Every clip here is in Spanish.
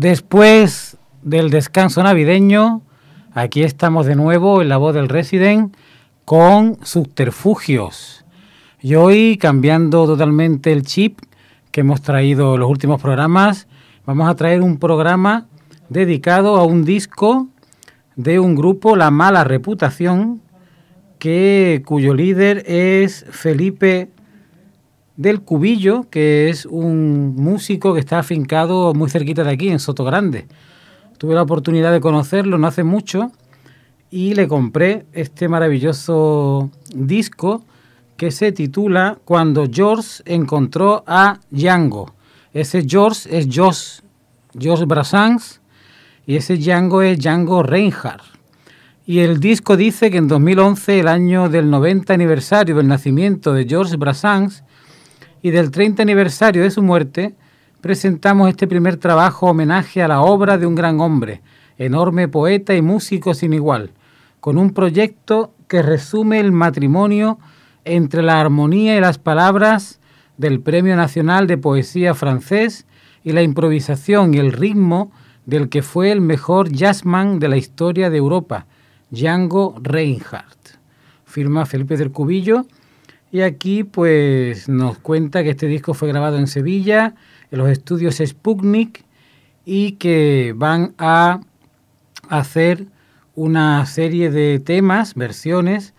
Después del descanso navideño, aquí estamos de nuevo en la voz del Resident con subterfugios. Y hoy, cambiando totalmente el chip que hemos traído los últimos programas, vamos a traer un programa dedicado a un disco de un grupo, La Mala Reputación, que, cuyo líder es Felipe del Cubillo, que es un músico que está afincado muy cerquita de aquí, en Soto Grande. Tuve la oportunidad de conocerlo no hace mucho y le compré este maravilloso disco que se titula Cuando George encontró a Django. Ese George es George, George Brassens y ese Django es Django Reinhardt. Y el disco dice que en 2011, el año del 90 aniversario del nacimiento de George Brassens, y del 30 aniversario de su muerte, presentamos este primer trabajo homenaje a la obra de un gran hombre, enorme poeta y músico sin igual, con un proyecto que resume el matrimonio entre la armonía y las palabras del Premio Nacional de Poesía francés y la improvisación y el ritmo del que fue el mejor jazzman de la historia de Europa, Django Reinhardt. Firma Felipe del Cubillo y aquí pues nos cuenta que este disco fue grabado en Sevilla, en los estudios Sputnik, y que van a hacer una serie de temas, versiones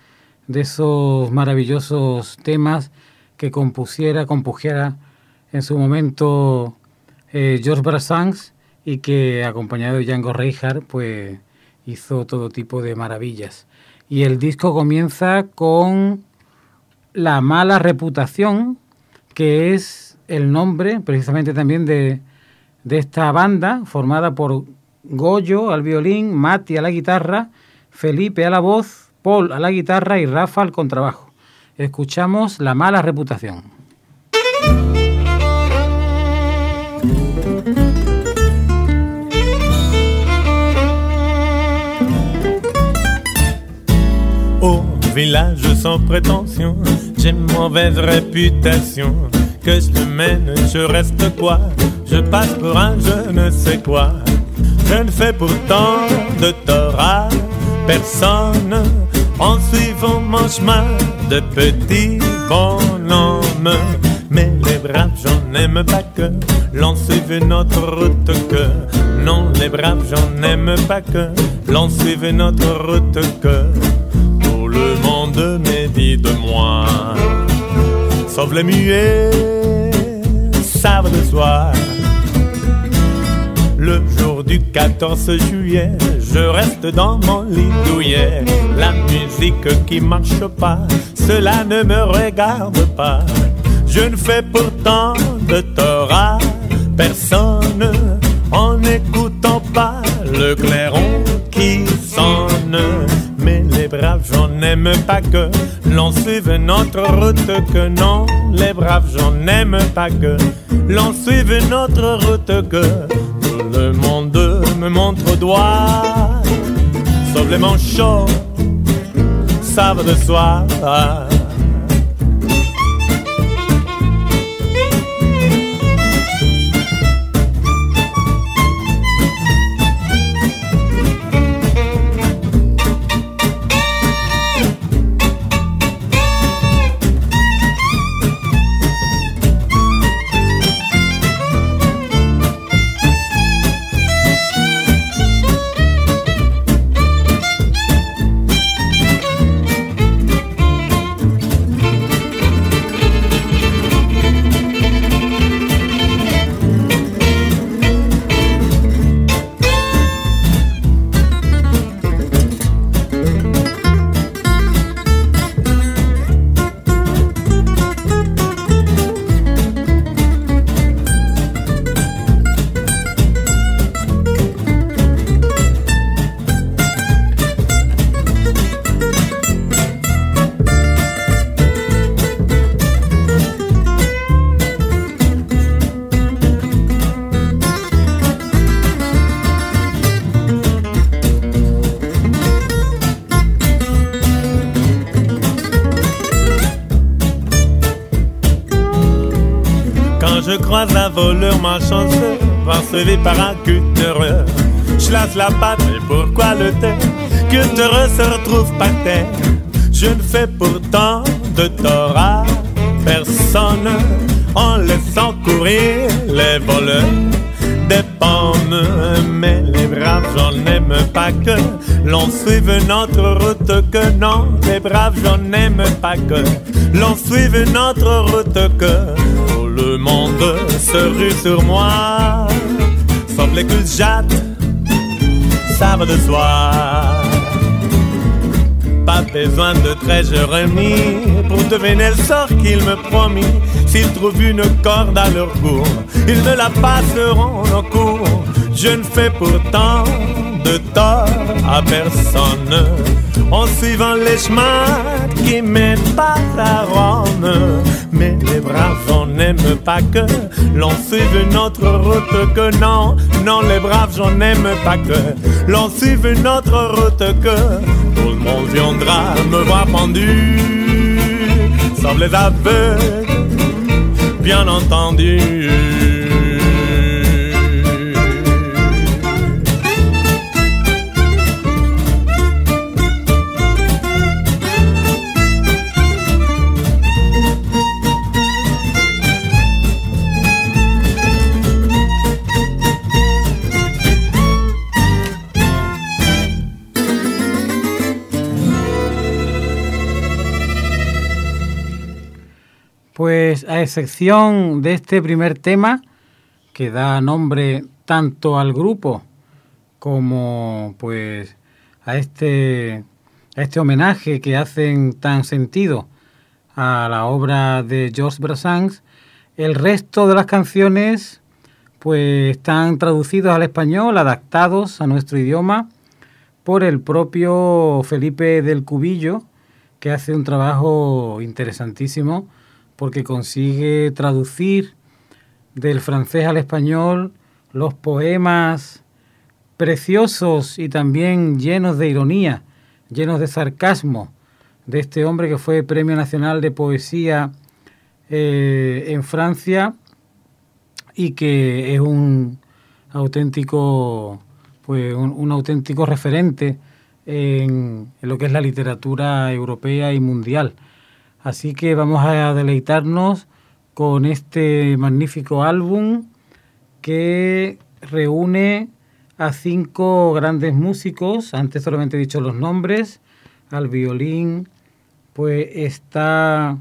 de esos maravillosos temas que compusiera, compujera en su momento eh, George Brassens y que acompañado de Django Reinhardt pues hizo todo tipo de maravillas. Y el disco comienza con la mala reputación, que es el nombre precisamente también de, de esta banda, formada por Goyo al violín, Mati a la guitarra, Felipe a la voz, Paul a la guitarra y Rafa al contrabajo. Escuchamos La mala reputación. village sans prétention, j'ai mauvaise réputation. Que je te mène, je reste quoi? Je passe pour un je ne sais quoi. Je ne fais pourtant de tort personne en suivant mon chemin de petit bonhomme. Mais les braves, j'en aime pas que l'on suive notre route que. Non, les braves, j'en aime pas que l'on suive notre route que monde dit de moi. Sauf les muets savent de soi. Le jour du 14 juillet, je reste dans mon lit douillet. La musique qui marche pas, cela ne me regarde pas. Je ne fais pourtant de tort personne en n'écoutant pas le clairon qui sonne braves, j'en aime pas que l'on suive notre route que non. Les braves, j'en aime pas que l'on suive notre route que le monde me montre au doigt. Sauf les manchots savent de soi. Malchanceux, poursuivi par un cultureux, je laisse la patte, mais pourquoi le taire Cultureux se retrouve par terre. Je ne fais pourtant de tort à personne en laissant courir les voleurs des pommes. Mais les braves, j'en aime pas que l'on suive notre route que non. Les braves, j'en aime pas que l'on suive notre route que tout le monde se rue sur moi. Sauf les que j'attends, savent de soi. Pas besoin de trésor remis pour deviner le sort qu'il me promit. S'ils trouvent une corde à leur cou, ils me la passeront au cours. Je ne fais pourtant de tort à personne en suivant les chemins qui mènent pas à Rome. Mais les braves, on n'aime pas que l'on suive notre route que non, non, les braves, j'en aime pas que l'on suive notre route que tout le monde viendra me voir pendu, sauf les aveugles, bien entendu. Pues a excepción de este primer tema, que da nombre tanto al grupo como pues a este, a este homenaje que hacen tan sentido a la obra de Georges Brassens, el resto de las canciones pues están traducidos al español, adaptados a nuestro idioma por el propio Felipe del Cubillo, que hace un trabajo interesantísimo porque consigue traducir del francés al español los poemas preciosos y también llenos de ironía, llenos de sarcasmo de este hombre que fue Premio Nacional de Poesía eh, en Francia y que es un auténtico, pues un, auténtico referente en lo que es la literatura europea y mundial. Así que vamos a deleitarnos con este magnífico álbum que reúne a cinco grandes músicos, antes solamente he dicho los nombres, al violín pues está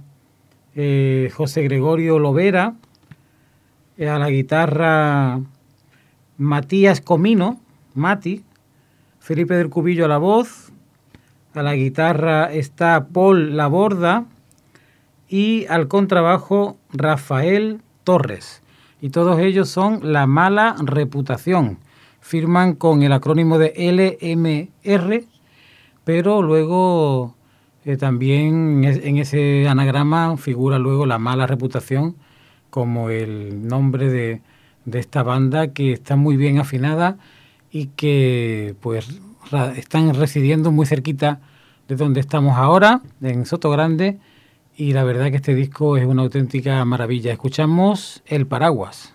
eh, José Gregorio Lovera, eh, a la guitarra Matías Comino, Mati, Felipe del Cubillo a la voz, a la guitarra está Paul Laborda, y al contrabajo Rafael Torres. Y todos ellos son La Mala Reputación. Firman con el acrónimo de LMR, pero luego eh, también en ese anagrama figura luego La Mala Reputación como el nombre de, de esta banda que está muy bien afinada y que pues están residiendo muy cerquita de donde estamos ahora, en Soto Grande, y la verdad que este disco es una auténtica maravilla. Escuchamos El Paraguas.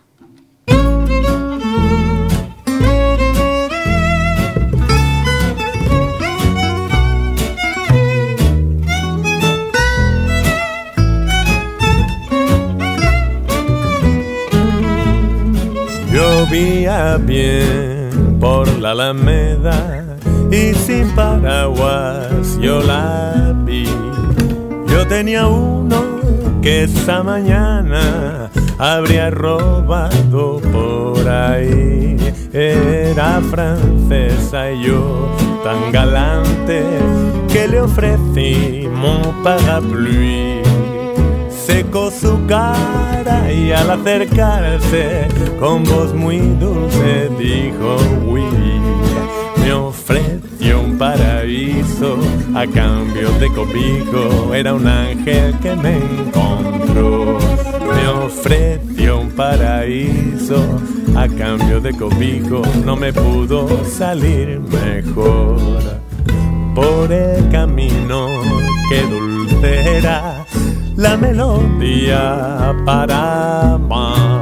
Llovía bien por la Alameda y sin paraguas yo la vi tenía uno que esa mañana habría robado por ahí. Era francesa y yo tan galante que le ofrecí mon parapluie. Secó su cara y al acercarse con voz muy dulce dijo, oui, me paraíso a cambio de cobijo. Era un ángel que me encontró. Me ofreció un paraíso a cambio de cobijo. No me pudo salir mejor. Por el camino que dulce era la melodía para más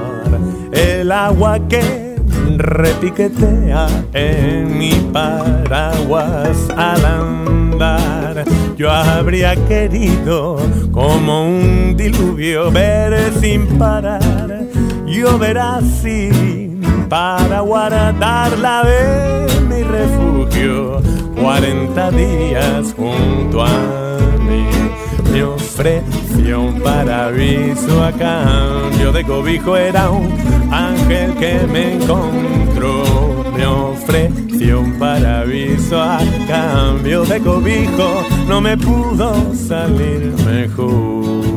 agua que repiquetea en mi paraguas al andar. Yo habría querido, como un diluvio, ver sin parar, llover así para guardar de mi refugio. 40 días junto a mí me ofreció un paraíso a cambio de cobijo. Era un ángel que me encontró. Me ofreció un paraíso a cambio de cobijo. No me pudo salir mejor.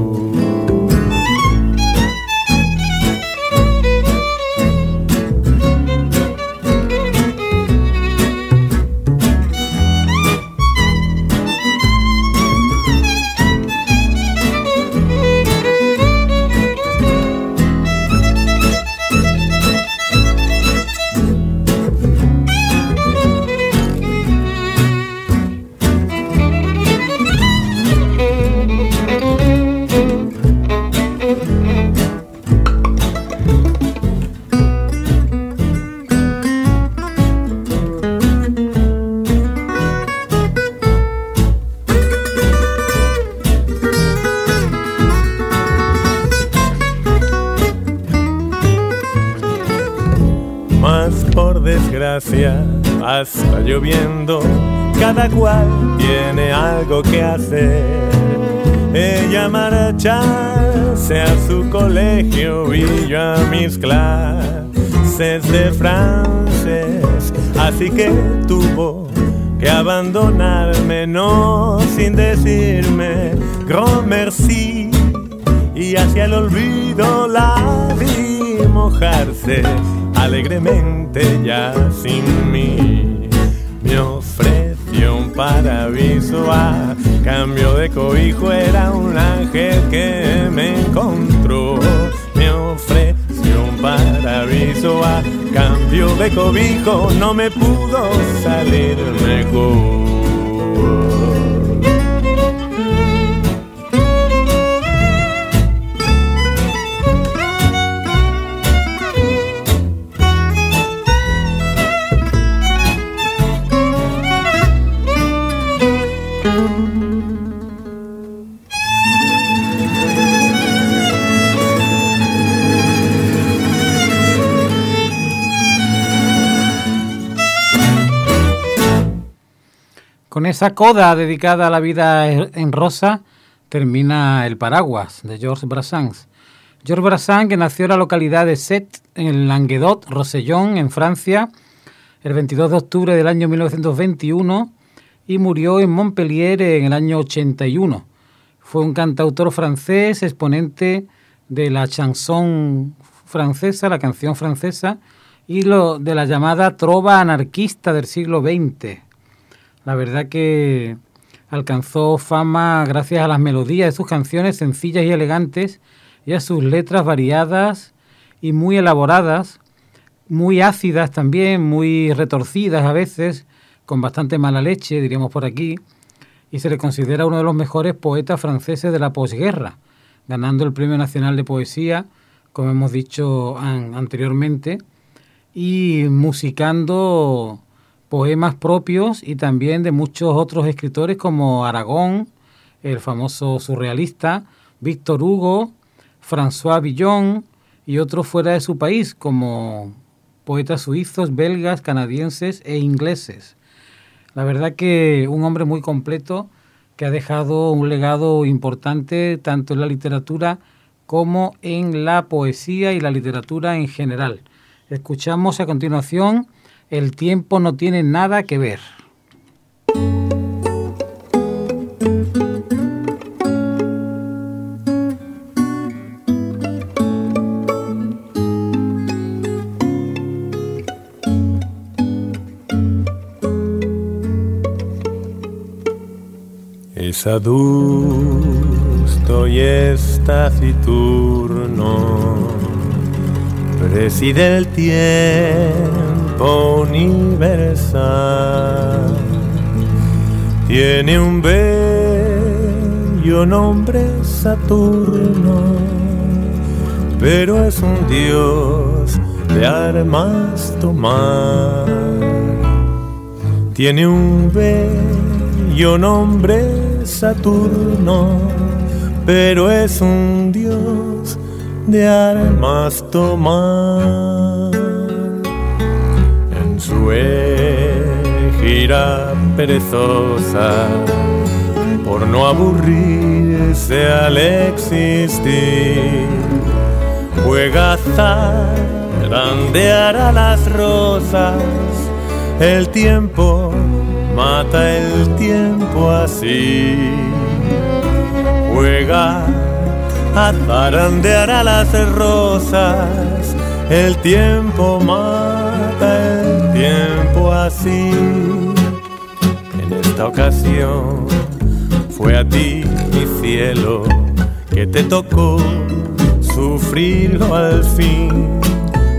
Marcharse a su colegio y yo a mis clases de francés, así que tuvo que abandonarme, no sin decirme grand merci, y hacia el olvido la vi mojarse alegremente ya sin mí. Me ofreció un paraíso cambio de cobijo, era un ángel que me encontró. Me ofreció un paraíso a cambio de cobijo, no me pudo salir mejor. Con esa coda dedicada a la vida en rosa termina El Paraguas de Georges Brassens. Georges Brassens, que nació en la localidad de Set, en el Languedoc, Rosellón, en Francia, el 22 de octubre del año 1921 y murió en Montpellier en el año 81. Fue un cantautor francés, exponente de la chanson francesa, la canción francesa, y de la llamada trova anarquista del siglo XX. La verdad que alcanzó fama gracias a las melodías de sus canciones sencillas y elegantes y a sus letras variadas y muy elaboradas, muy ácidas también, muy retorcidas a veces, con bastante mala leche, diríamos por aquí, y se le considera uno de los mejores poetas franceses de la posguerra, ganando el Premio Nacional de Poesía, como hemos dicho anteriormente, y musicando poemas propios y también de muchos otros escritores como Aragón, el famoso surrealista, Víctor Hugo, François Villon y otros fuera de su país como poetas suizos, belgas, canadienses e ingleses. La verdad que un hombre muy completo que ha dejado un legado importante tanto en la literatura como en la poesía y la literatura en general. Escuchamos a continuación el tiempo no tiene nada que ver. Es adusto y es taciturno, preside el tiempo universal. Tiene un bello nombre Saturno, pero es un dios de armas tomar. Tiene un bello nombre Saturno, pero es un dios de armas tomar. Gira perezosa, por no aburrirse al existir, juega zarandear a las rosas, el tiempo mata el tiempo así, juega a zarandear a las rosas, el tiempo mata En esta ocasión fue a ti, mi cielo, que te tocó sufrirlo al fin.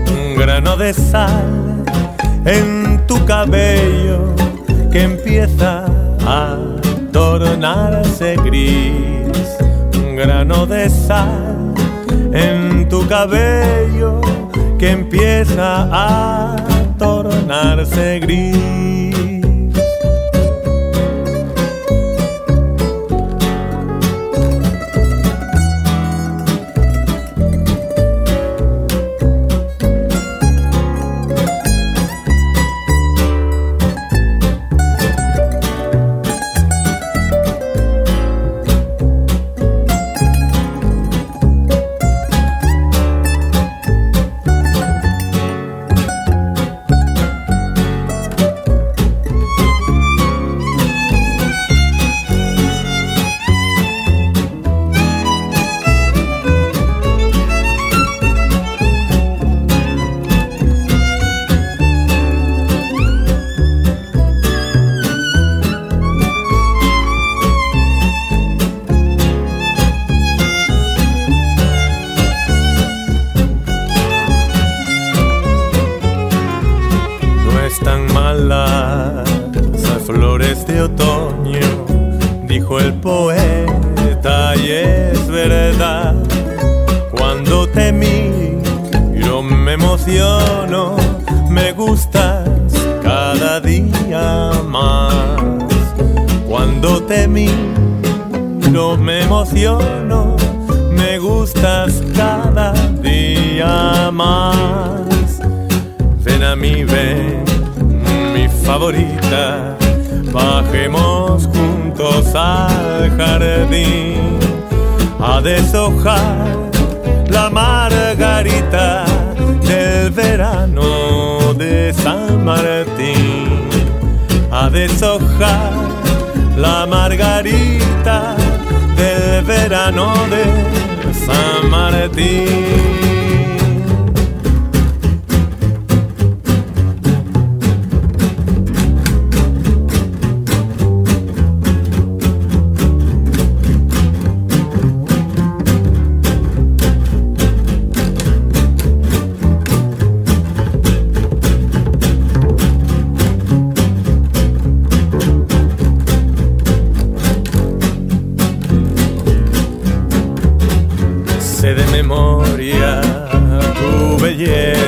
Un grano de sal en tu cabello que empieza a tornarse gris. Un grano de sal en tu cabello que empieza a tornarse gris.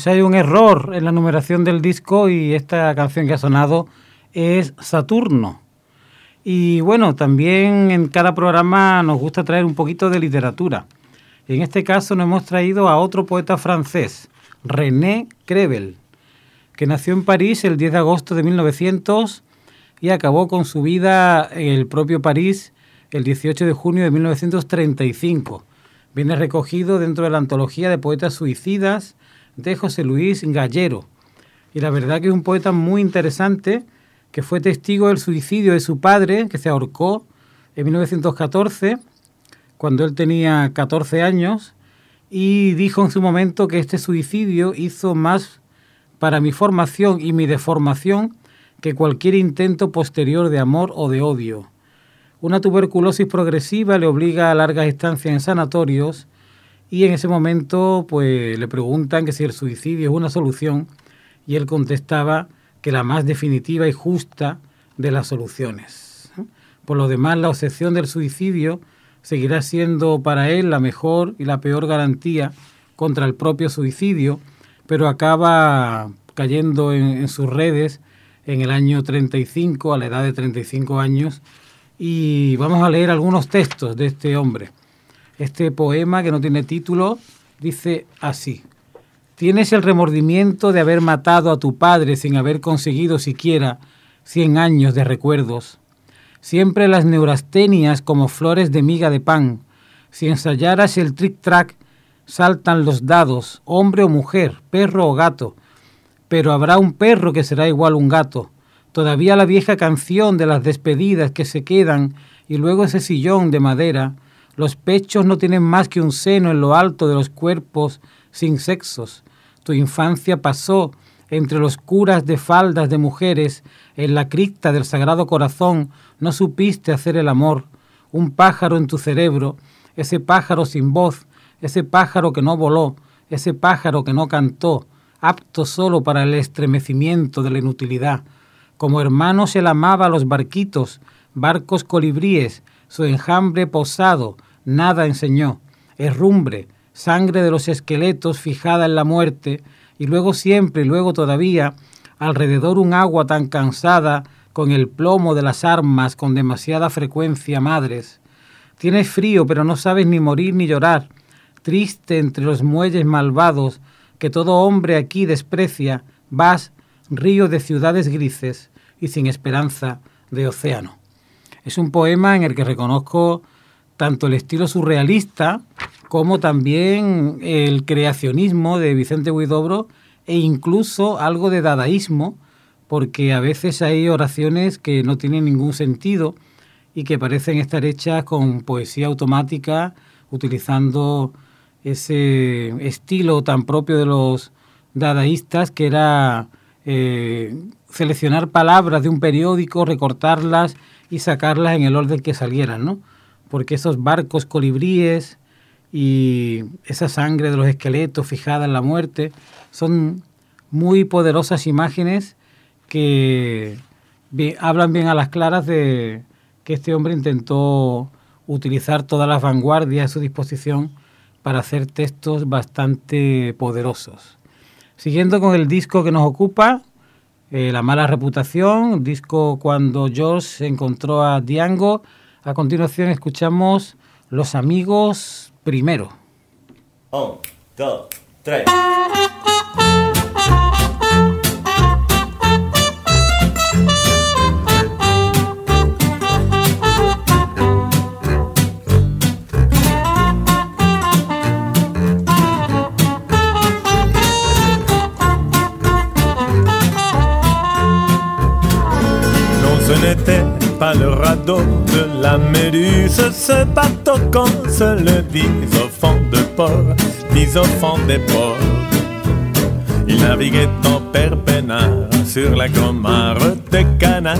Pues hay un error en la numeración del disco y esta canción que ha sonado es Saturno. Y bueno, también en cada programa nos gusta traer un poquito de literatura. En este caso nos hemos traído a otro poeta francés, René Crevel, que nació en París el 10 de agosto de 1900 y acabó con su vida en el propio París el 18 de junio de 1935. Viene recogido dentro de la antología de poetas suicidas de José Luis Gallero. Y la verdad que es un poeta muy interesante que fue testigo del suicidio de su padre, que se ahorcó en 1914, cuando él tenía 14 años, y dijo en su momento que este suicidio hizo más para mi formación y mi deformación que cualquier intento posterior de amor o de odio. Una tuberculosis progresiva le obliga a largas estancias en sanatorios y en ese momento pues le preguntan que si el suicidio es una solución y él contestaba que la más definitiva y justa de las soluciones. Por lo demás, la obsesión del suicidio seguirá siendo para él la mejor y la peor garantía contra el propio suicidio, pero acaba cayendo en, sus redes en el año 35, a la edad de 35 años, y vamos a leer algunos textos de este hombre. Este poema, que no tiene título, dice así. Tienes el remordimiento de haber matado a tu padre sin haber conseguido siquiera cien años de recuerdos. Siempre las neurastenias como flores de miga de pan. Si ensayaras el trick-track, saltan los dados, hombre o mujer, perro o gato. Pero habrá un perro que será igual un gato. Todavía la vieja canción de las despedidas que se quedan y luego ese sillón de madera. Los pechos no tienen más que un seno en lo alto de los cuerpos sin sexos. Tu infancia pasó entre los curas de faldas de mujeres, en la cripta del Sagrado Corazón, no supiste hacer el amor. Un pájaro en tu cerebro, ese pájaro sin voz, ese pájaro que no voló, ese pájaro que no cantó, apto solo para el estremecimiento de la inutilidad. Como hermano se la amaba a los barquitos, barcos colibríes, su enjambre posado, nada enseñó. Herrumbre, sangre de los esqueletos fijada en la muerte, y luego siempre luego todavía, alrededor un agua tan cansada con el plomo de las armas con demasiada frecuencia madres. Tienes frío, pero no sabes ni morir ni llorar, triste entre los muelles malvados que todo hombre aquí desprecia, vas, río de ciudades grises y sin esperanza de océano. Es un poema en el que reconozco tanto el estilo surrealista como también el creacionismo de Vicente Huidobro e incluso algo de dadaísmo, porque a veces hay oraciones que no tienen ningún sentido y que parecen estar hechas con poesía automática, utilizando ese estilo tan propio de los dadaístas, que era eh, seleccionar palabras de un periódico, recortarlas y sacarlas en el orden que salieran, ¿no? porque esos barcos colibríes y esa sangre de los esqueletos fijada en la muerte son muy poderosas imágenes que hablan bien a las claras de que este hombre intentó utilizar todas las vanguardias a su disposición para hacer textos bastante poderosos. Siguiendo con el disco que nos ocupa, eh, La mala reputación, disco cuando George encontró a Diango, a continuación escuchamos Los amigos primero. Un, dos, tres. Pas le radeau de la Méduse, ce bateau qu'on se le dise au fond de port, dis au fond des ports. Il naviguait en perpénard sur la grand-mare de Cana.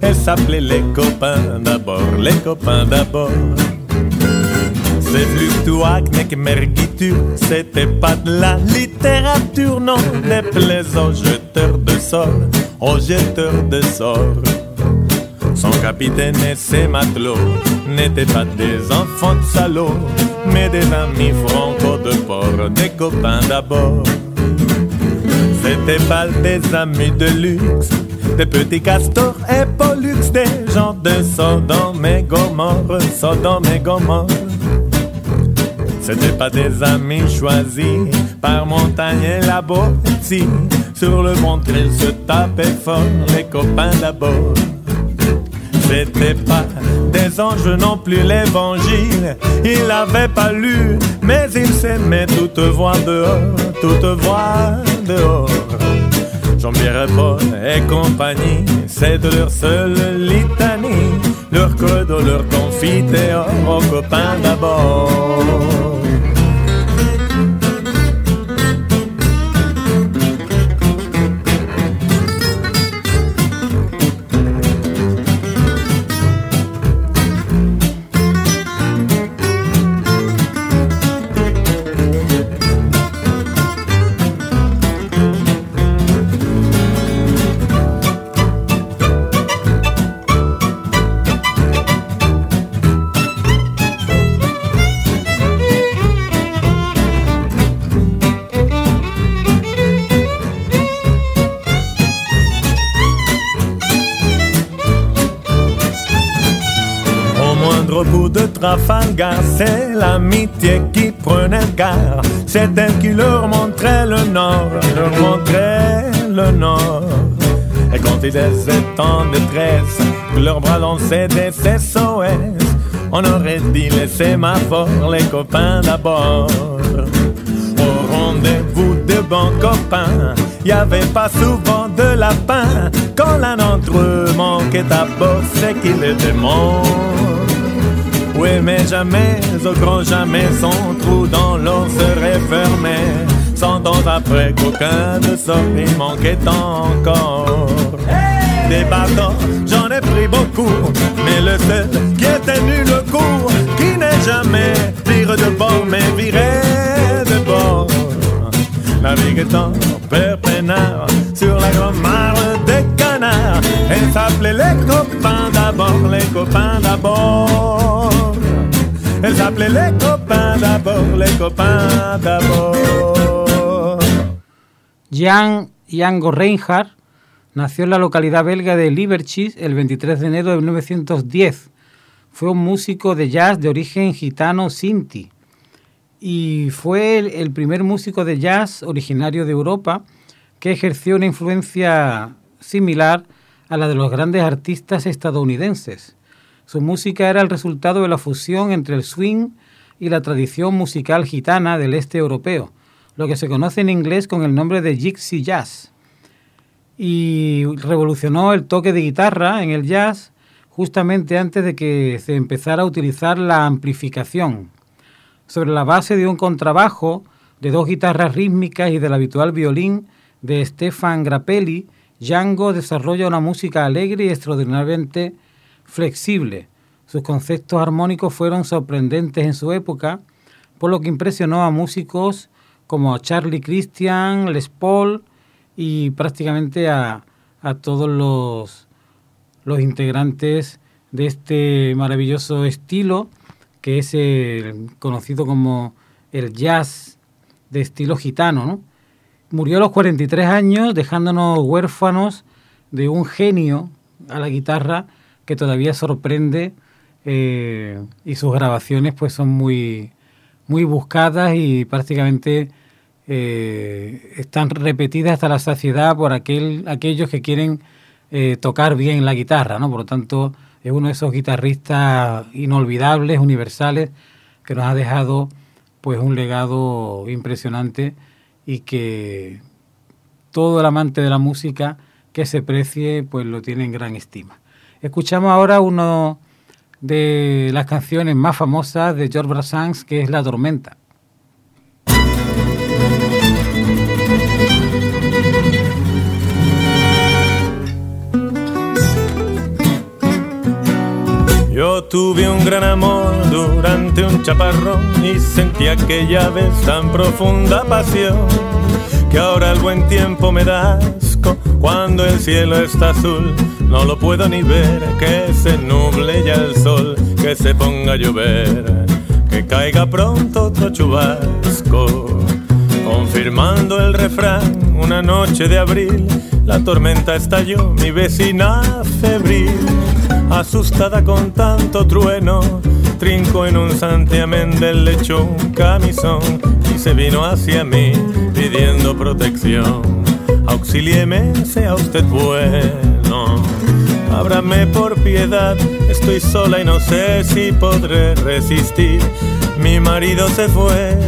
Elle s'appelait les copains d'abord, les copains d'abord. C'est que mergiture, c'était pas de la littérature, non, des plaisants jeteurs de sorts, aux jeteurs de sorts. Son capitaine et ses matelots n'étaient pas des enfants de salauds, mais des amis franco de port, des copains d'abord. C'était pas des amis de luxe, des petits castors et pollux, des gens de Sodome et Gomorre, Sodome et Gomorre. C'était pas des amis choisis par montagne et la Sur le ventre, ils se tapaient fort, les copains d'abord. C'était pas des anges non plus l'évangile. Il n'avait pas lu, mais il s'aimait toute voix dehors, toute voix dehors. Jean-Pierre Paul et compagnie, c'est de leur seule litanie, leur credo, leur confiteor, aux copains d'abord. Trafalgar, c'est l'amitié qui prenait garde. C'est elle qui leur montrait le nord, leur montrait le nord. Et quand ils étaient en détresse, leurs bras lançaient des SOS, on aurait dit les sémaphores, les copains d'abord. Au rendez-vous de bons copains, y avait pas souvent de lapin. Quand l'un d'entre eux manquait à bord, c'est qu'il était mort. Mais jamais, au grand jamais, son trou dans l'eau serait fermé. Cent ans après qu'aucun de il manquait encore. Des bateaux, j'en ai pris beaucoup, mais le seul qui ait tenu le coup, qui n'est jamais vire de bord, mais viré. Naviguant père peinard sur la grande mare des canards, et s'appelait les copains d'abord, les copains d'abord. Elle s'appelait les copains d'abord, les copains d'abord. Jan Yango Reinhardt nació en la localidad belga de Liberchis el 23 de enero de 1910. Fue un músico de jazz de origen gitano sinti y fue el, primer músico de jazz originario de Europa que ejerció una influencia similar a la de los grandes artistas estadounidenses. Su música era el resultado de la fusión entre el swing y la tradición musical gitana del este europeo, lo que se conoce en inglés con el nombre de Gypsy Jazz. Y revolucionó el toque de guitarra en el jazz justamente antes de que se empezara a utilizar la amplificación. Sobre la base de un contrabajo, de dos guitarras rítmicas y del habitual violín de Stefan Grappelli, Django desarrolla una música alegre y extraordinariamente flexible. Sus conceptos armónicos fueron sorprendentes en su época, por lo que impresionó a músicos como Charlie Christian, Les Paul y prácticamente a, todos los, los integrantes de este maravilloso estilo que es conocido como el jazz de estilo gitano. Murió a los 43 años dejándonos huérfanos de un genio a la guitarra que todavía sorprende eh, y sus grabaciones pues son muy, muy buscadas y prácticamente eh, están repetidas hasta la saciedad por aquel, aquellos que quieren eh, tocar bien la guitarra, ¿no? Por lo tanto, es uno de esos guitarristas inolvidables, universales, que nos ha dejado pues un legado impresionante y que todo el amante de la música que se precie pues lo tiene en gran estima. Escuchamos ahora una de las canciones más famosas de George Brassens, que es La Tormenta. Yo tuve un gran amor durante un chaparrón y sentí aquella vez tan profunda pasión que ahora el buen tiempo me da asco cuando el cielo está azul no lo puedo ni ver, que se nuble ya el sol, que se ponga a llover, que caiga pronto otro chubasco. Confirmando el refrán, una noche de abril, la tormenta estalló, mi vecina febril, asustada con tanto trueno, trinco en un santiamén del lecho un camisón y se vino hacia mí pidiendo protección. Auxílieme, sea usted bueno. Ábrame por piedad, estoy sola y no sé si podré resistir. Mi marido se fue,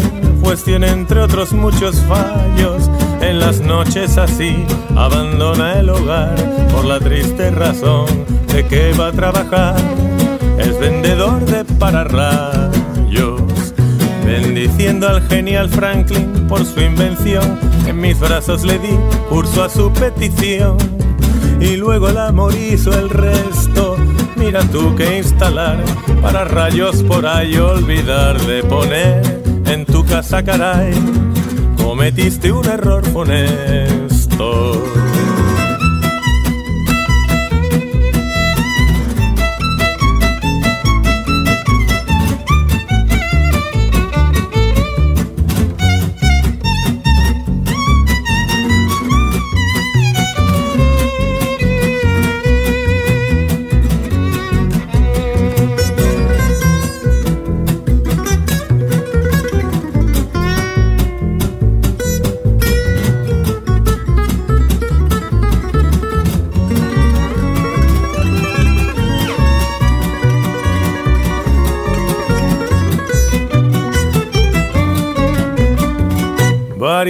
pues tiene entre otros muchos fallos. En las noches así abandona el hogar por la triste razón de que va a trabajar. Es vendedor de pararrayos, bendiciendo al genial Franklin por su invención. En mis brazos le di curso a su petición y luego el amor hizo el resto. Mira tú que instalar para rayos por ahí, olvidar de poner en tu casa, caray cometiste un error funesto.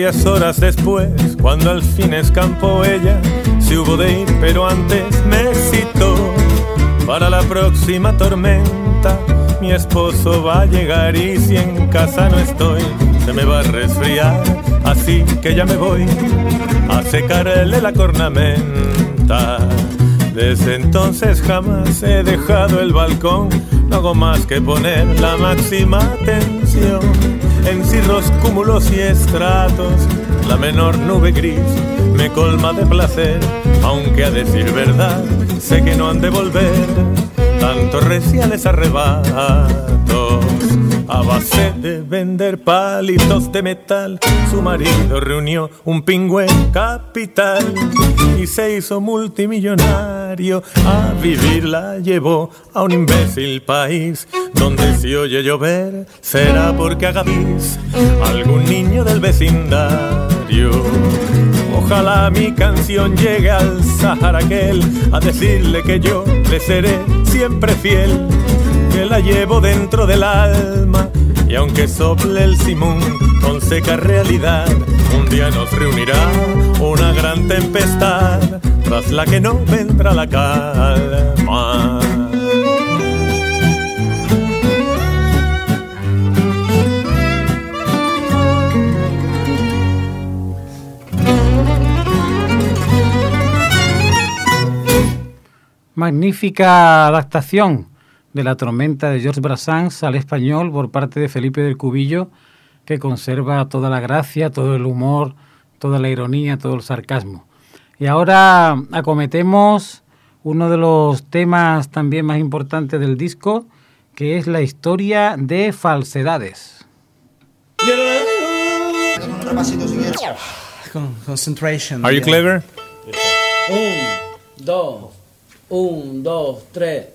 Varias horas después, cuando al fin escampó ella, se hubo de ir, pero antes me citó para la próxima tormenta. Mi esposo va a llegar y si en casa no estoy, se me va a resfriar, así que ya me voy a secarle la cornamenta. Desde entonces jamás he dejado el balcón, no hago más que poner la máxima atención en cirros, cúmulos y estratos. La menor nube gris me colma de placer, aunque a decir verdad sé que no han de volver tantos reciales arrebatos. A base de vender palitos de metal, su marido reunió un pingüe capital y se hizo multimillonario. A vivir la llevó a un imbécil país donde si oye llover será porque haga algún niño del vecindario. Ojalá mi canción llegue al Sahara aquel a decirle que yo le seré siempre fiel, que la llevo dentro del alma y aunque sople el simón con seca realidad, un día nos reunirá una gran tempestad tras la que no vendrá la calma. Magnífica adaptación de la tormenta de George Brassens al español por parte de Felipe del Cubillo, que conserva toda la gracia, todo el humor, toda la ironía, todo el sarcasmo. Y ahora acometemos uno de los temas también más importantes del disco, que es la historia de falsedades. Concentration. Are you clever? Un, dos. Un, dos, tres.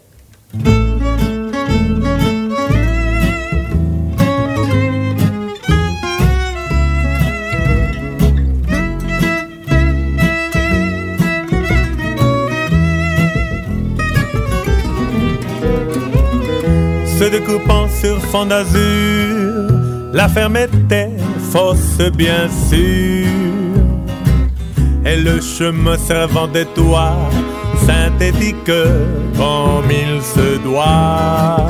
Découpant sur fond d'azur, la ferme était fausse bien sûr, et le chemin servant de toit synthétique comme il se doit.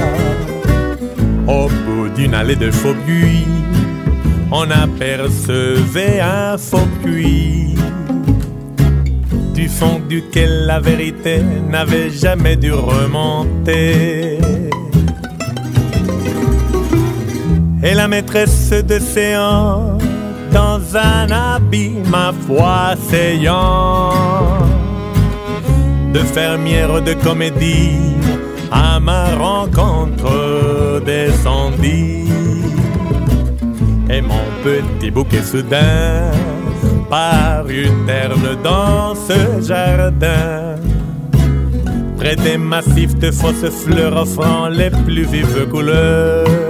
Au bout d'une allée de faux buis, on apercevait un faux puits, du fond duquel la vérité n'avait jamais dû remonter. Et la maîtresse de séance dans un habit, ma foi, saillant de fermière de comédie à ma rencontre descendit. Et mon petit bouquet soudain parut terne dans ce jardin. Près des massifs de fausses fleurs offrant les plus vives couleurs.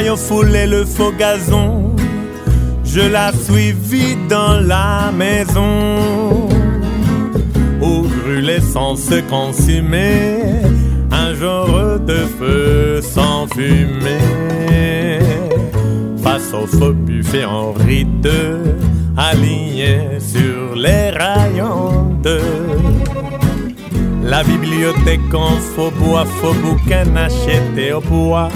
Ayant foulé le faux gazon je la suivis dans la maison où brûlait sans se consumer un genre de feu sans fumée. Face au buffet en rite, aligné sur les rayons de la bibliothèque en faux bois, faux bouquin acheté au bois.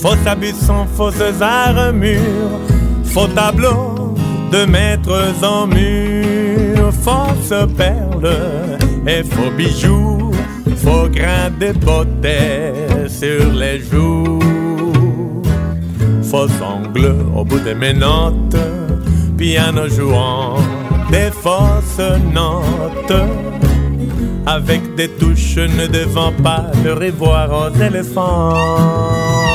Faux sans fausses armures, faux tableaux de maîtres en mur, fausses perles et faux bijoux, faux grains de beauté sur les joues, faux ongles au bout de mes notes, piano jouant des fausses notes. Avec des touches ne devant pas le revoir aux éléphants.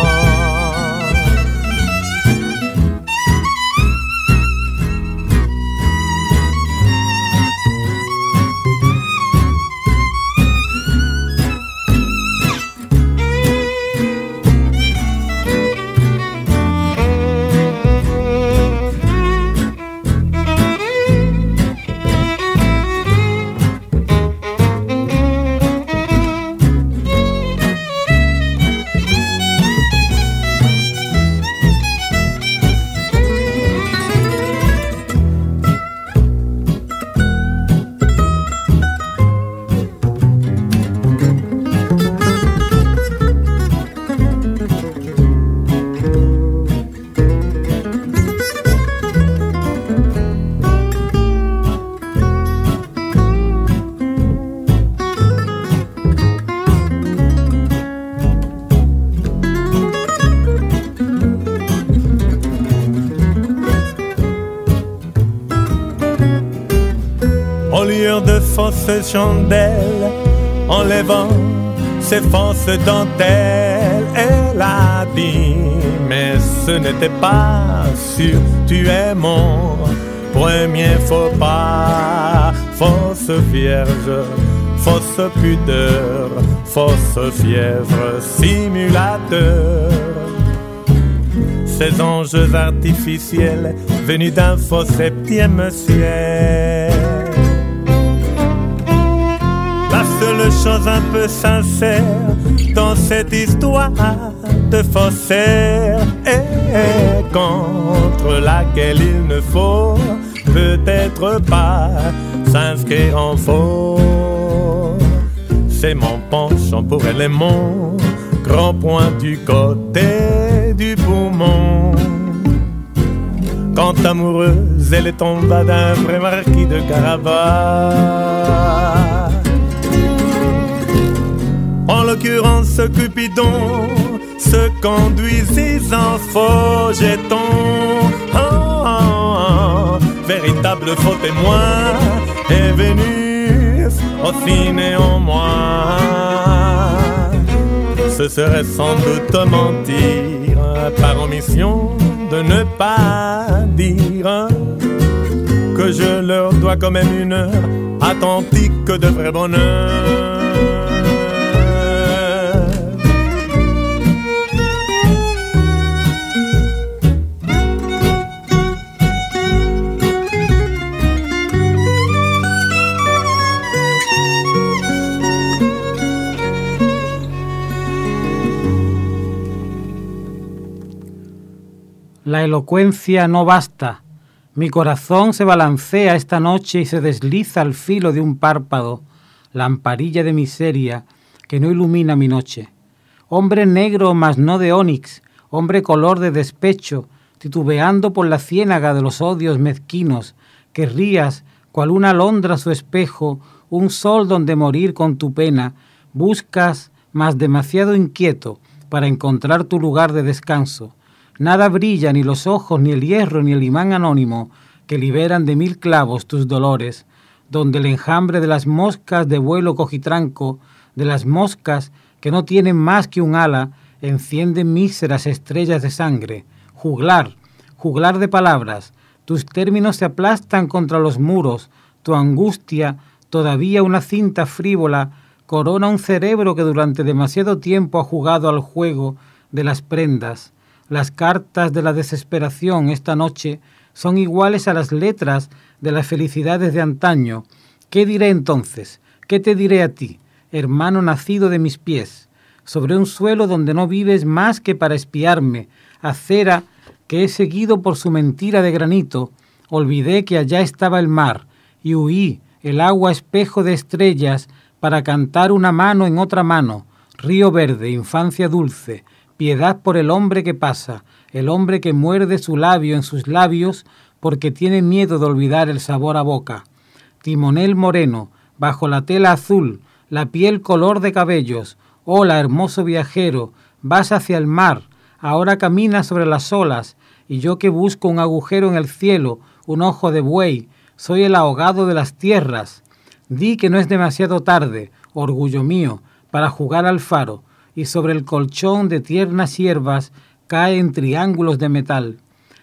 Fausses chandelles, enlevant ses fausses dentelles. Elle a dit, mais ce n'était pas sûr, tu es mon premier faux pas. Fausse vierge, fausse pudeur, fausse fièvre, simulateur. Ces anges artificiels venus d'un faux septième ciel. Un peu sincère dans cette histoire de faussaire et contre laquelle il ne faut peut-être pas s'inscrire en faux. C'est mon penchant pour mon grand point du côté du poumon. Quand amoureuse, elle est tombée d'un vrai marquis de Carabas. En l'occurrence, Cupidon se conduisit en faux jeton. Oh, véritable faux témoin est venu aussi néanmoins. Ce serait sans doute mentir par omission de ne pas dire que je leur dois quand même une heure attentique de vrai bonheur. La elocuencia no basta. Mi corazón se balancea esta noche y se desliza al filo de un párpado, lamparilla de miseria que no ilumina mi noche. Hombre negro, mas no de ónix, hombre color de despecho, titubeando por la ciénaga de los odios mezquinos, que rías, cual una alondra su espejo, un sol donde morir con tu pena, buscas, mas demasiado inquieto, para encontrar tu lugar de descanso Nada brilla, ni los ojos, ni el hierro, ni el imán anónimo, que liberan de mil clavos tus dolores, donde el enjambre de las moscas de vuelo cojitranco, de las moscas que no tienen más que un ala, encienden míseras estrellas de sangre. Juglar, juglar de palabras, tus términos se aplastan contra los muros, tu angustia, todavía una cinta frívola, corona un cerebro que durante demasiado tiempo ha jugado al juego de las prendas. Las cartas de la desesperación esta noche son iguales a las letras de las felicidades de antaño. ¿Qué diré entonces? ¿Qué te diré a ti, hermano nacido de mis pies? sobre un suelo donde no vives más que para espiarme, acera que he seguido por su mentira de granito, olvidé que allá estaba el mar, y huí, el agua espejo de estrellas, para cantar una mano en otra mano, río verde, infancia dulce, piedad por el hombre que pasa, el hombre que muerde su labio en sus labios porque tiene miedo de olvidar el sabor a boca. Timonel moreno, bajo la tela azul, la piel color de cabellos, hola hermoso viajero, vas hacia el mar, ahora caminas sobre las olas, y yo que busco un agujero en el cielo, un ojo de buey, soy el ahogado de las tierras. Di que no es demasiado tarde, orgullo mío, para jugar al faro, y sobre el colchón de tiernas hierbas caen triángulos de metal.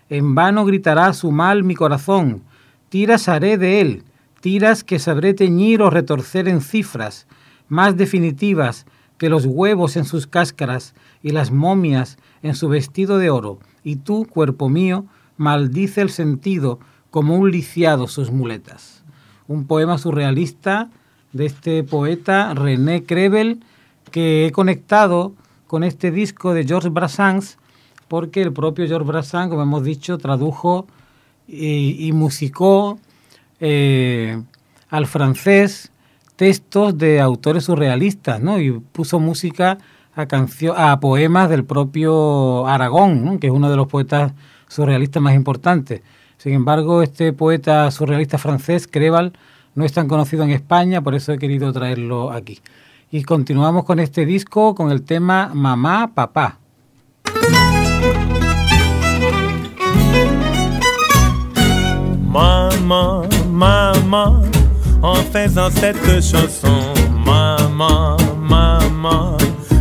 En vano gritará su mal mi corazón, tiras haré de él, tiras que sabré teñir o retorcer en cifras, más definitivas que los huevos en sus cáscaras y las momias en su vestido de oro, y tú, cuerpo mío, maldice el sentido como un lisiado sus muletas. Un poema surrealista de este poeta René Crevel que he conectado con este disco de Georges Brassens porque el propio Georges Brassens, como hemos dicho, tradujo y, musicó eh, al francés textos de autores surrealistas, ¿no? Y puso música a, a poemas del propio Aragón, que es uno de los poetas surrealistas más importantes. Sin embargo, este poeta surrealista francés, Creval, no es tan conocido en España, por eso he querido traerlo aquí. Y continuamos con este disco con el tema Mamá, Papá. Maman, maman, en faisant cette chanson, maman, maman,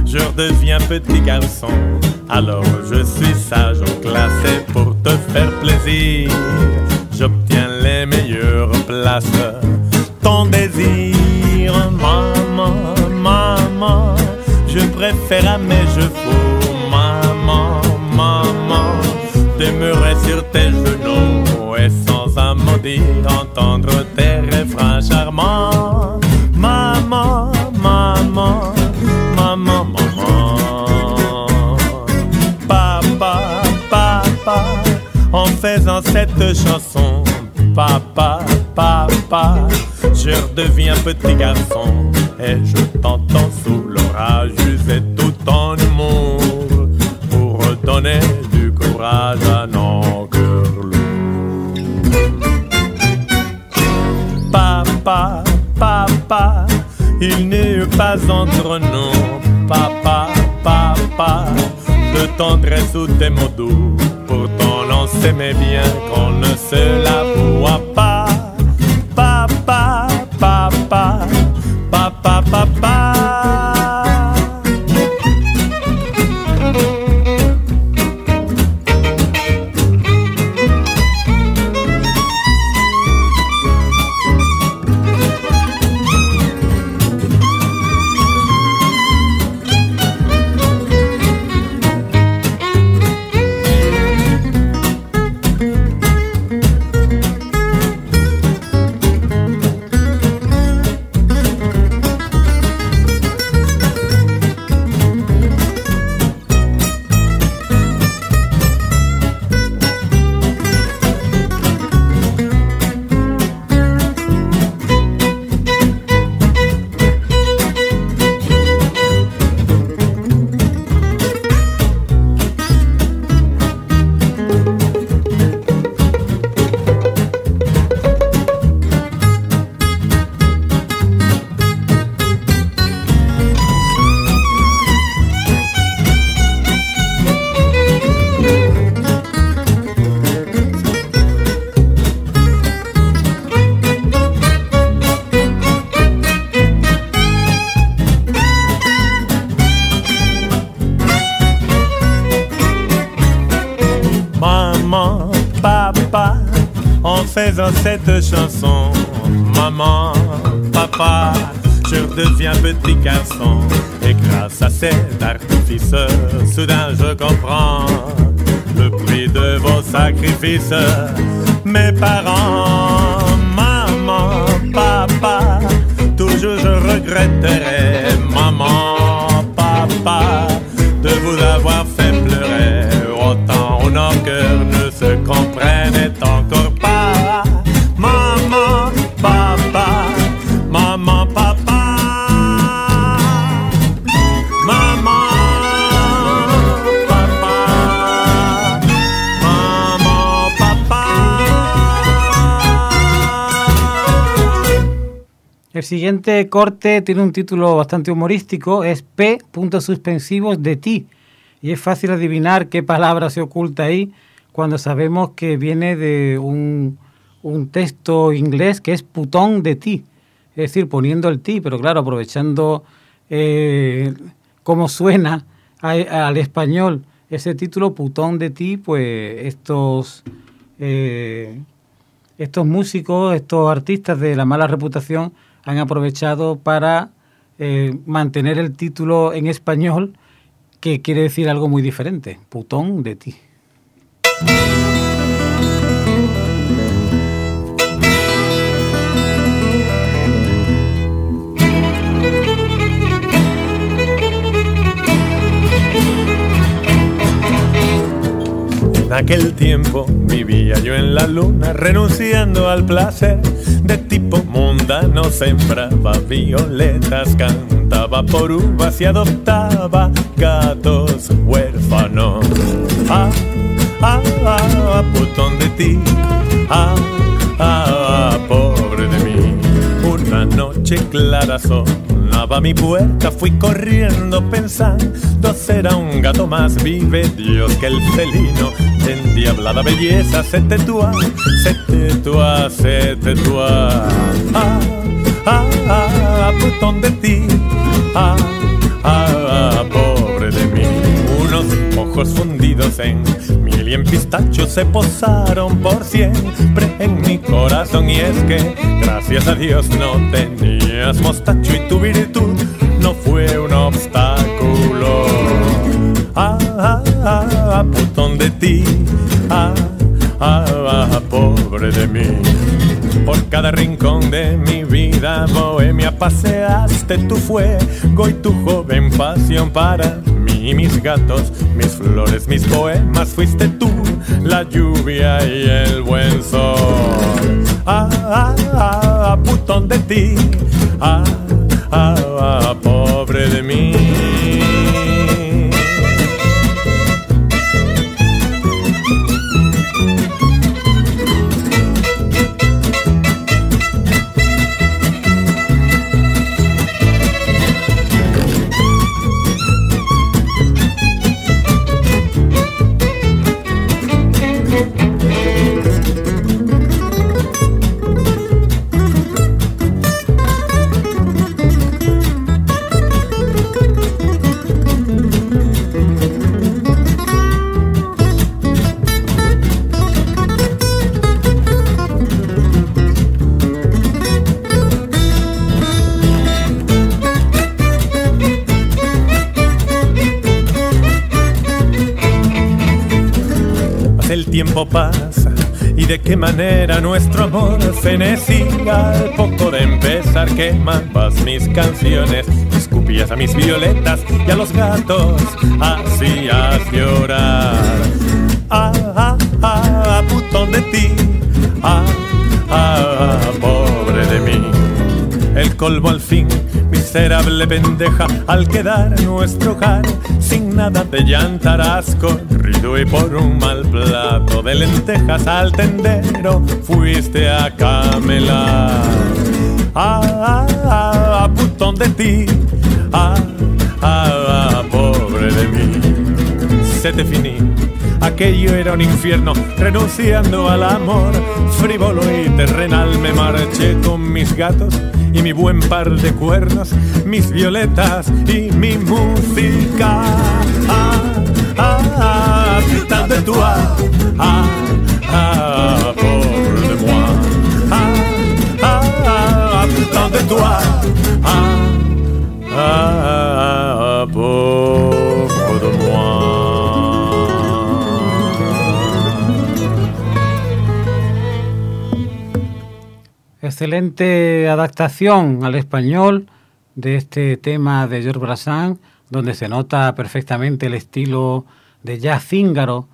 je redeviens petit garçon. Alors je suis sage en classe pour te faire plaisir, j'obtiens les meilleures places. Ton désir, maman, je préfère à mes chevaux, maman, maman, demeurer sur tes genoux et sans un mot dire entendre tes refrains charmants, maman, maman, maman, maman, papa, papa, en faisant cette chanson, papa, papa, je redeviens petit garçon et je t'entends sous l'orage user tout ton humour pour redonner du courage à nos cœurs. Papa, papa, il n'est pas entre nous, papa, papa, de tendresse ou des mots doux. Pourtant on s'aimait bien qu'on ne se la voit pas. Papa, pa, pa, pa, pa, pa. Cette chanson, maman, papa, je redeviens petit garçon. Et grâce à cet artifice, soudain je comprends le prix de vos sacrifices. Mes parents, maman, papa, toujours je regretterai, El siguiente corte tiene un título bastante humorístico, es P. puntos suspensivos de ti. Y es fácil adivinar qué palabra se oculta ahí cuando sabemos que viene de un, un texto inglés que es putón de ti. Es decir, poniendo el ti, pero claro, aprovechando eh, cómo suena al español ese título, putón de ti, pues estos... eh, estos músicos, estos artistas de la mala reputación han aprovechado para eh, mantener el título en español que quiere decir algo muy diferente, putón de ti. En aquel tiempo vivía yo en la luna, renunciando al placer de mundano. Sembraba violetas, cantaba por uvas y adoptaba gatos huérfanos. Ah, ah, ah, putón de ti. Ah, ah, pobre de mí. Una noche clara sonaba mi puerta, fui corriendo pensando será un gato más vive Dios que el felino endiablada belleza se tetúa, se tetúa, se tetúa. Ah, ah, ah, putón de ti. Ah, ah, ah, pobre de mí. Unos ojos fundidos en miel y en pistacho se posaron por siempre en mi corazón. Y es que, gracias a Dios, no tenías mostacho y tu virtud no fue un obstáculo. Ah, ah, ah, putón de ti. Ah, ah, ah, pobre de mí. Por cada rincón de mi vida, bohemia, paseaste tu fuego y tu joven pasión para mí y mis gatos, mis flores, mis poemas. Fuiste tú, la lluvia y el buen sol. Ah, ah, ah, putón de ti. Ah, ah, ah, pobre de mí. Y de qué manera nuestro amor fenecía al poco de empezar quemabas mis canciones escupías a mis violetas y a los gatos hacías llorar. Ah ah ah putón de ti. Ah ah pobre de mí. El colmo al fin, miserable pendeja, al quedar nuestro hogar sin nada te llantarás corrido y por un mal plato de lentejas al tendero fuiste a camelar. Ah, ah, ah, putón de ti, ah, ah, ah, pobre de mí se te finí. Aquello era un infierno, renunciando al amor frívolo y terrenal me marché con mis gatos y mi buen par de cuernos, mis violetas y mi música. Ah, ah, ah, de toi, ah, ah, pobre de moi. Ah, ah, ah, de toi, ah, ah, Excelente adaptación al español de este tema de George Brassens, donde se nota perfectamente el estilo de jazz zíngaro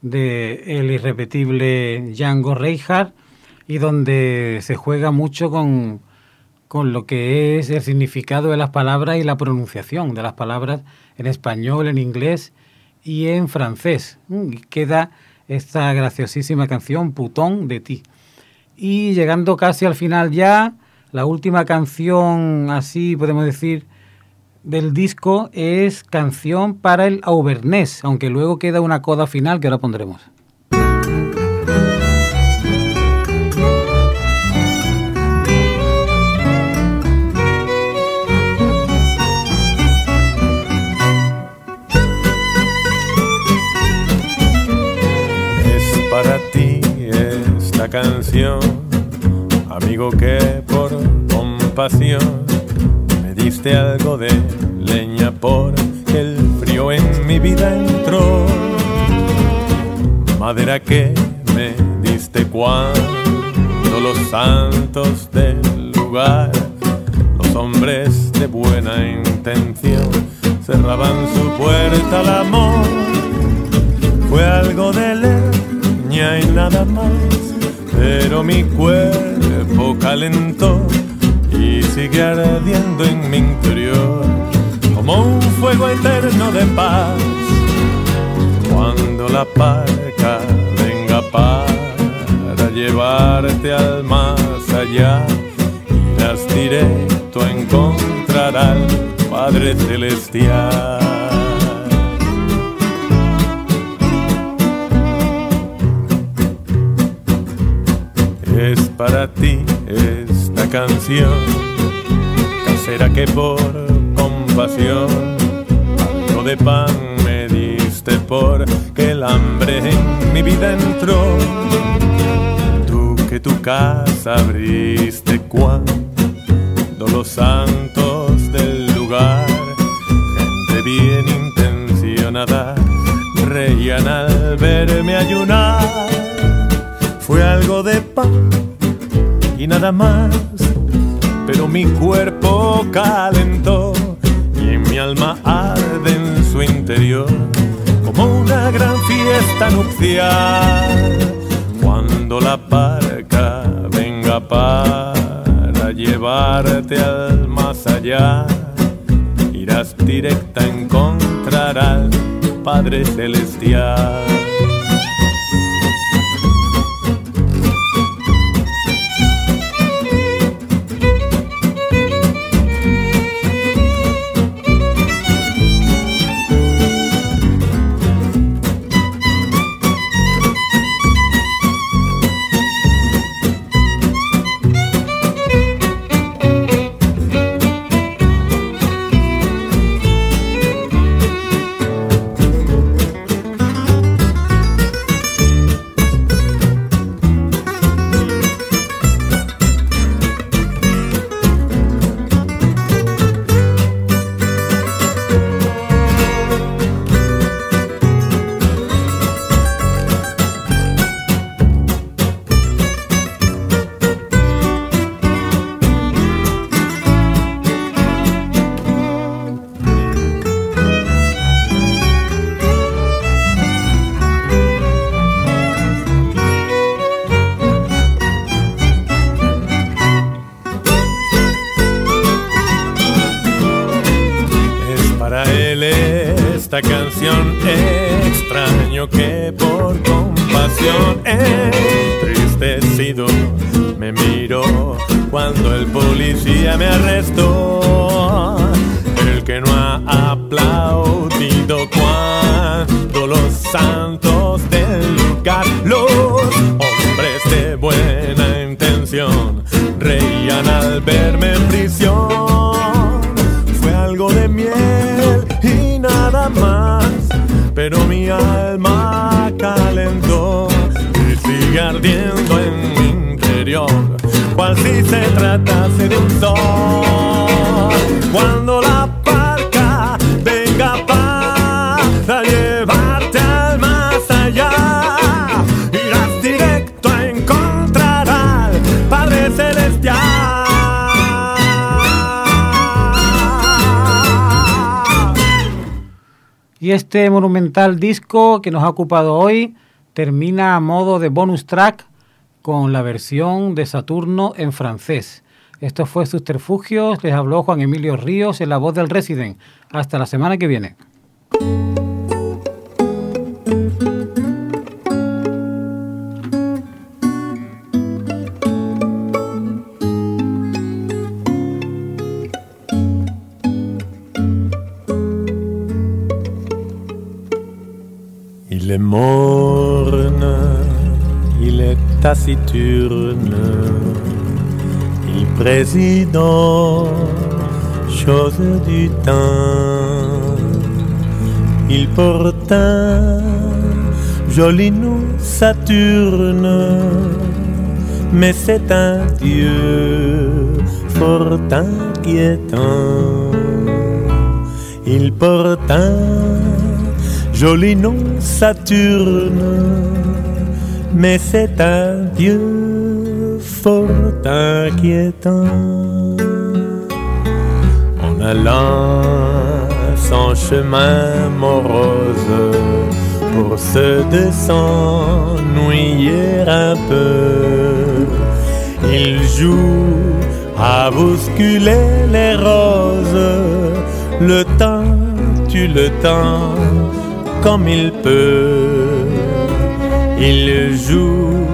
de el irrepetible Django Reinhardt y donde se juega mucho con, con lo que es el significado de las palabras y la pronunciación de las palabras en español, en inglés y en francés. Mm, y queda esta graciosísima canción, Putón de ti. Y llegando casi al final ya, la última canción, así podemos decir, del disco es canción para el Auvernés, aunque luego queda una coda final que ahora pondremos. Canción, amigo que por compasión diste algo de leña porque el frío en mi vida entró. Madera que me diste cuando los santos del lugar, los hombres de buena intención, cerraban su puerta al amor. Fue algo de leña y nada más, pero mi cuerpo calentó y sigue ardiendo en mi interior como un fuego eterno de paz. Cuando la parca venga para llevarte al más allá, irás directo a encontrar al Padre Celestial. Es para ti canción casera que por compasión algo de pan me diste por que el hambre en mi vida entró. Tú que tu casa abriste cuando los santos del lugar, gente bien intencionada, reían al verme ayunar. Fue algo de pan y nada más, pero mi cuerpo calentó y en mi alma arde en su interior como una gran fiesta nupcial. Cuando la parca venga para llevarte al más allá, irás directa encontrar al Padre Celestial. Y este monumental disco que nos ha ocupado hoy termina a modo de bonus track con la versión de Saturno en francés. Esto fue Subterfugios, les habló Juan Emilio Ríos en la voz del Resident. Hasta la semana que viene. Morne, il est taciturne, il préside chose du temps. Il porte un joli nom Saturne, mais c'est un dieu fort inquiétant. Il porte un joli nom Saturne, mais c'est un dieu fort inquiétant. En allant son chemin morose, pour se s'ennuyer un peu, il joue à bousculer les roses, le temps, tu le temps comme il peut. Il joue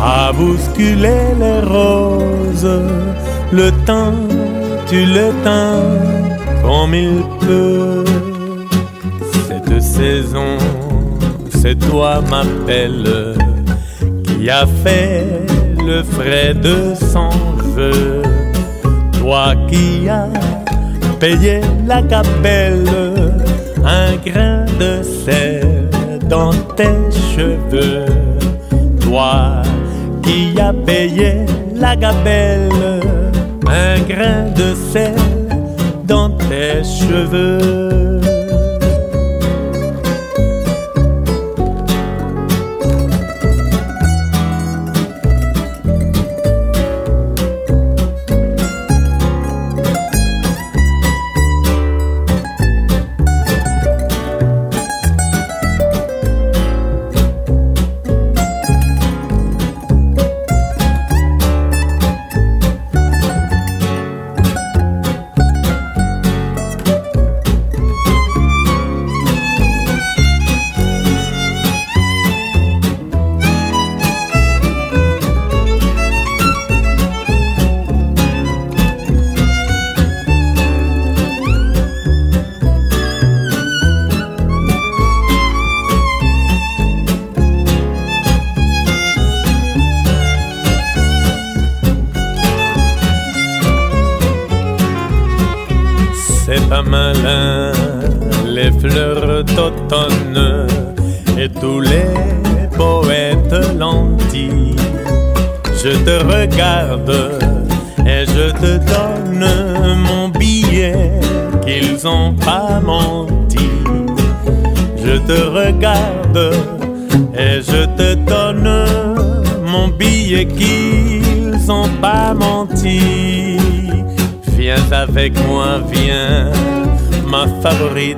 à bousculer les roses, le temps, tu le temps comme il peut. Cette saison, c'est toi m'appelle qui a fait le frais de son jeu. Toi qui as payé la capelle un grain de sel dans tes cheveux. Toi qui as payé la gabelle, un grain de sel dans tes cheveux. Et je te donne mon billet qu'ils ont pas menti. Viens avec moi, viens, ma favorite.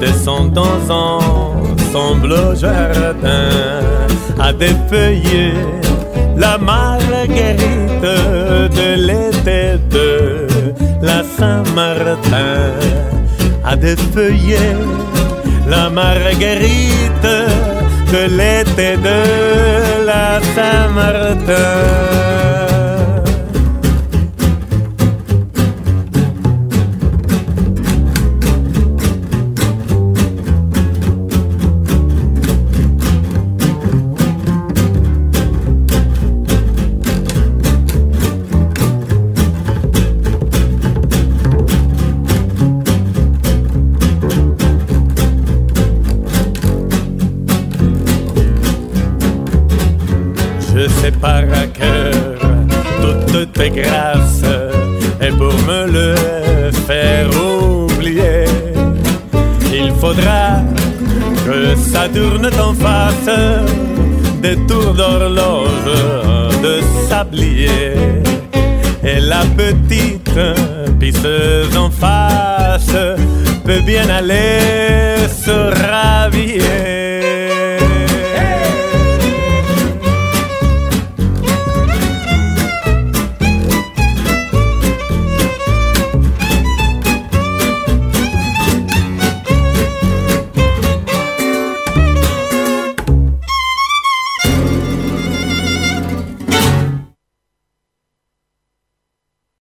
Descendons ensemble au jardin à défeuiller la marguerite de l'été de la Saint-Martin. À défeuiller la marguerite de l'été de la Saint-Martin. Des tours d'horloge de sablier et la petite pisseuse en face peut bien aller se rhabiller.